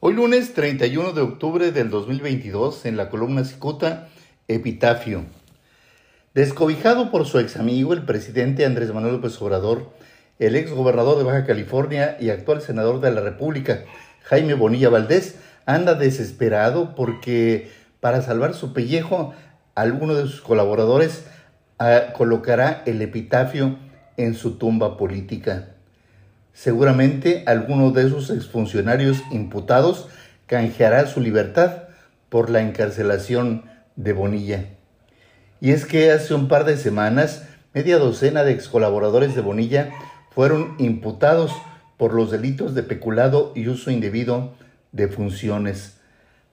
Hoy lunes 31 de octubre del 2022 en la columna Cicuta, Epitafio. Descobijado por su ex amigo, el presidente Andrés Manuel López Obrador, el ex gobernador de Baja California y actual senador de la República, Jaime Bonilla Valdés, anda desesperado porque para salvar su pellejo, alguno de sus colaboradores ah, colocará el epitafio en su tumba política. Seguramente alguno de esos exfuncionarios imputados canjeará su libertad por la encarcelación de Bonilla. Y es que hace un par de semanas, media docena de ex colaboradores de Bonilla fueron imputados por los delitos de peculado y uso indebido de funciones.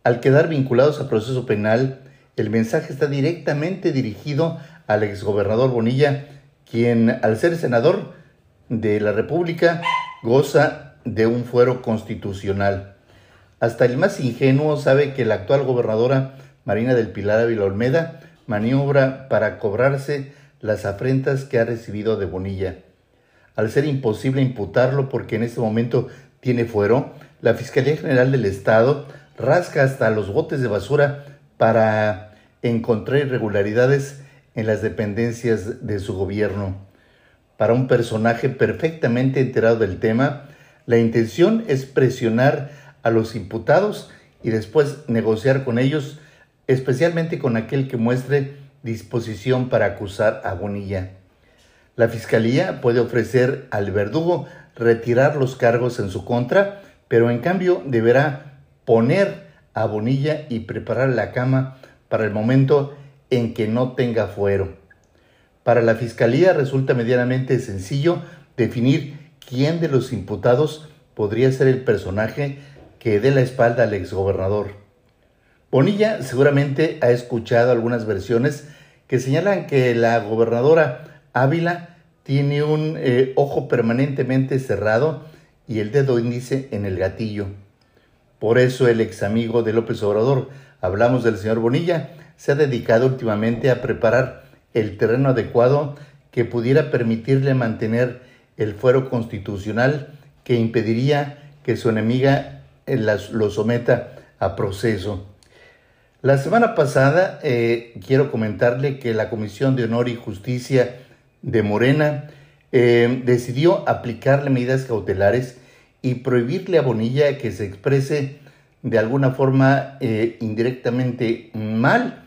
Al quedar vinculados a proceso penal, el mensaje está directamente dirigido al exgobernador Bonilla, quien al ser senador de la República goza de un fuero constitucional. Hasta el más ingenuo sabe que la actual gobernadora Marina del Pilar Ávila Olmeda maniobra para cobrarse las afrentas que ha recibido de Bonilla. Al ser imposible imputarlo porque en este momento tiene fuero, la Fiscalía General del Estado rasca hasta los botes de basura para encontrar irregularidades en las dependencias de su gobierno. Para un personaje perfectamente enterado del tema, la intención es presionar a los imputados y después negociar con ellos, especialmente con aquel que muestre disposición para acusar a Bonilla. La Fiscalía puede ofrecer al verdugo retirar los cargos en su contra, pero en cambio deberá poner a Bonilla y preparar la cama para el momento en que no tenga fuero. Para la Fiscalía resulta medianamente sencillo definir quién de los imputados podría ser el personaje que dé la espalda al exgobernador. Bonilla seguramente ha escuchado algunas versiones que señalan que la gobernadora Ávila tiene un eh, ojo permanentemente cerrado y el dedo índice en el gatillo. Por eso el ex amigo de López Obrador, hablamos del señor Bonilla, se ha dedicado últimamente a preparar el terreno adecuado que pudiera permitirle mantener el fuero constitucional que impediría que su enemiga eh, lo someta a proceso. La semana pasada eh, quiero comentarle que la Comisión de Honor y Justicia de Morena eh, decidió aplicarle medidas cautelares y prohibirle a Bonilla que se exprese de alguna forma indirectamente mal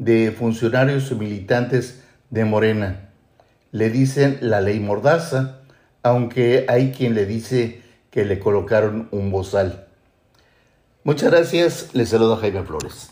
de funcionarios o militantes de Morena. Le dicen la ley mordaza, aunque hay quien le dice que le colocaron un bozal. Muchas gracias, les saludo a Jaime Flores.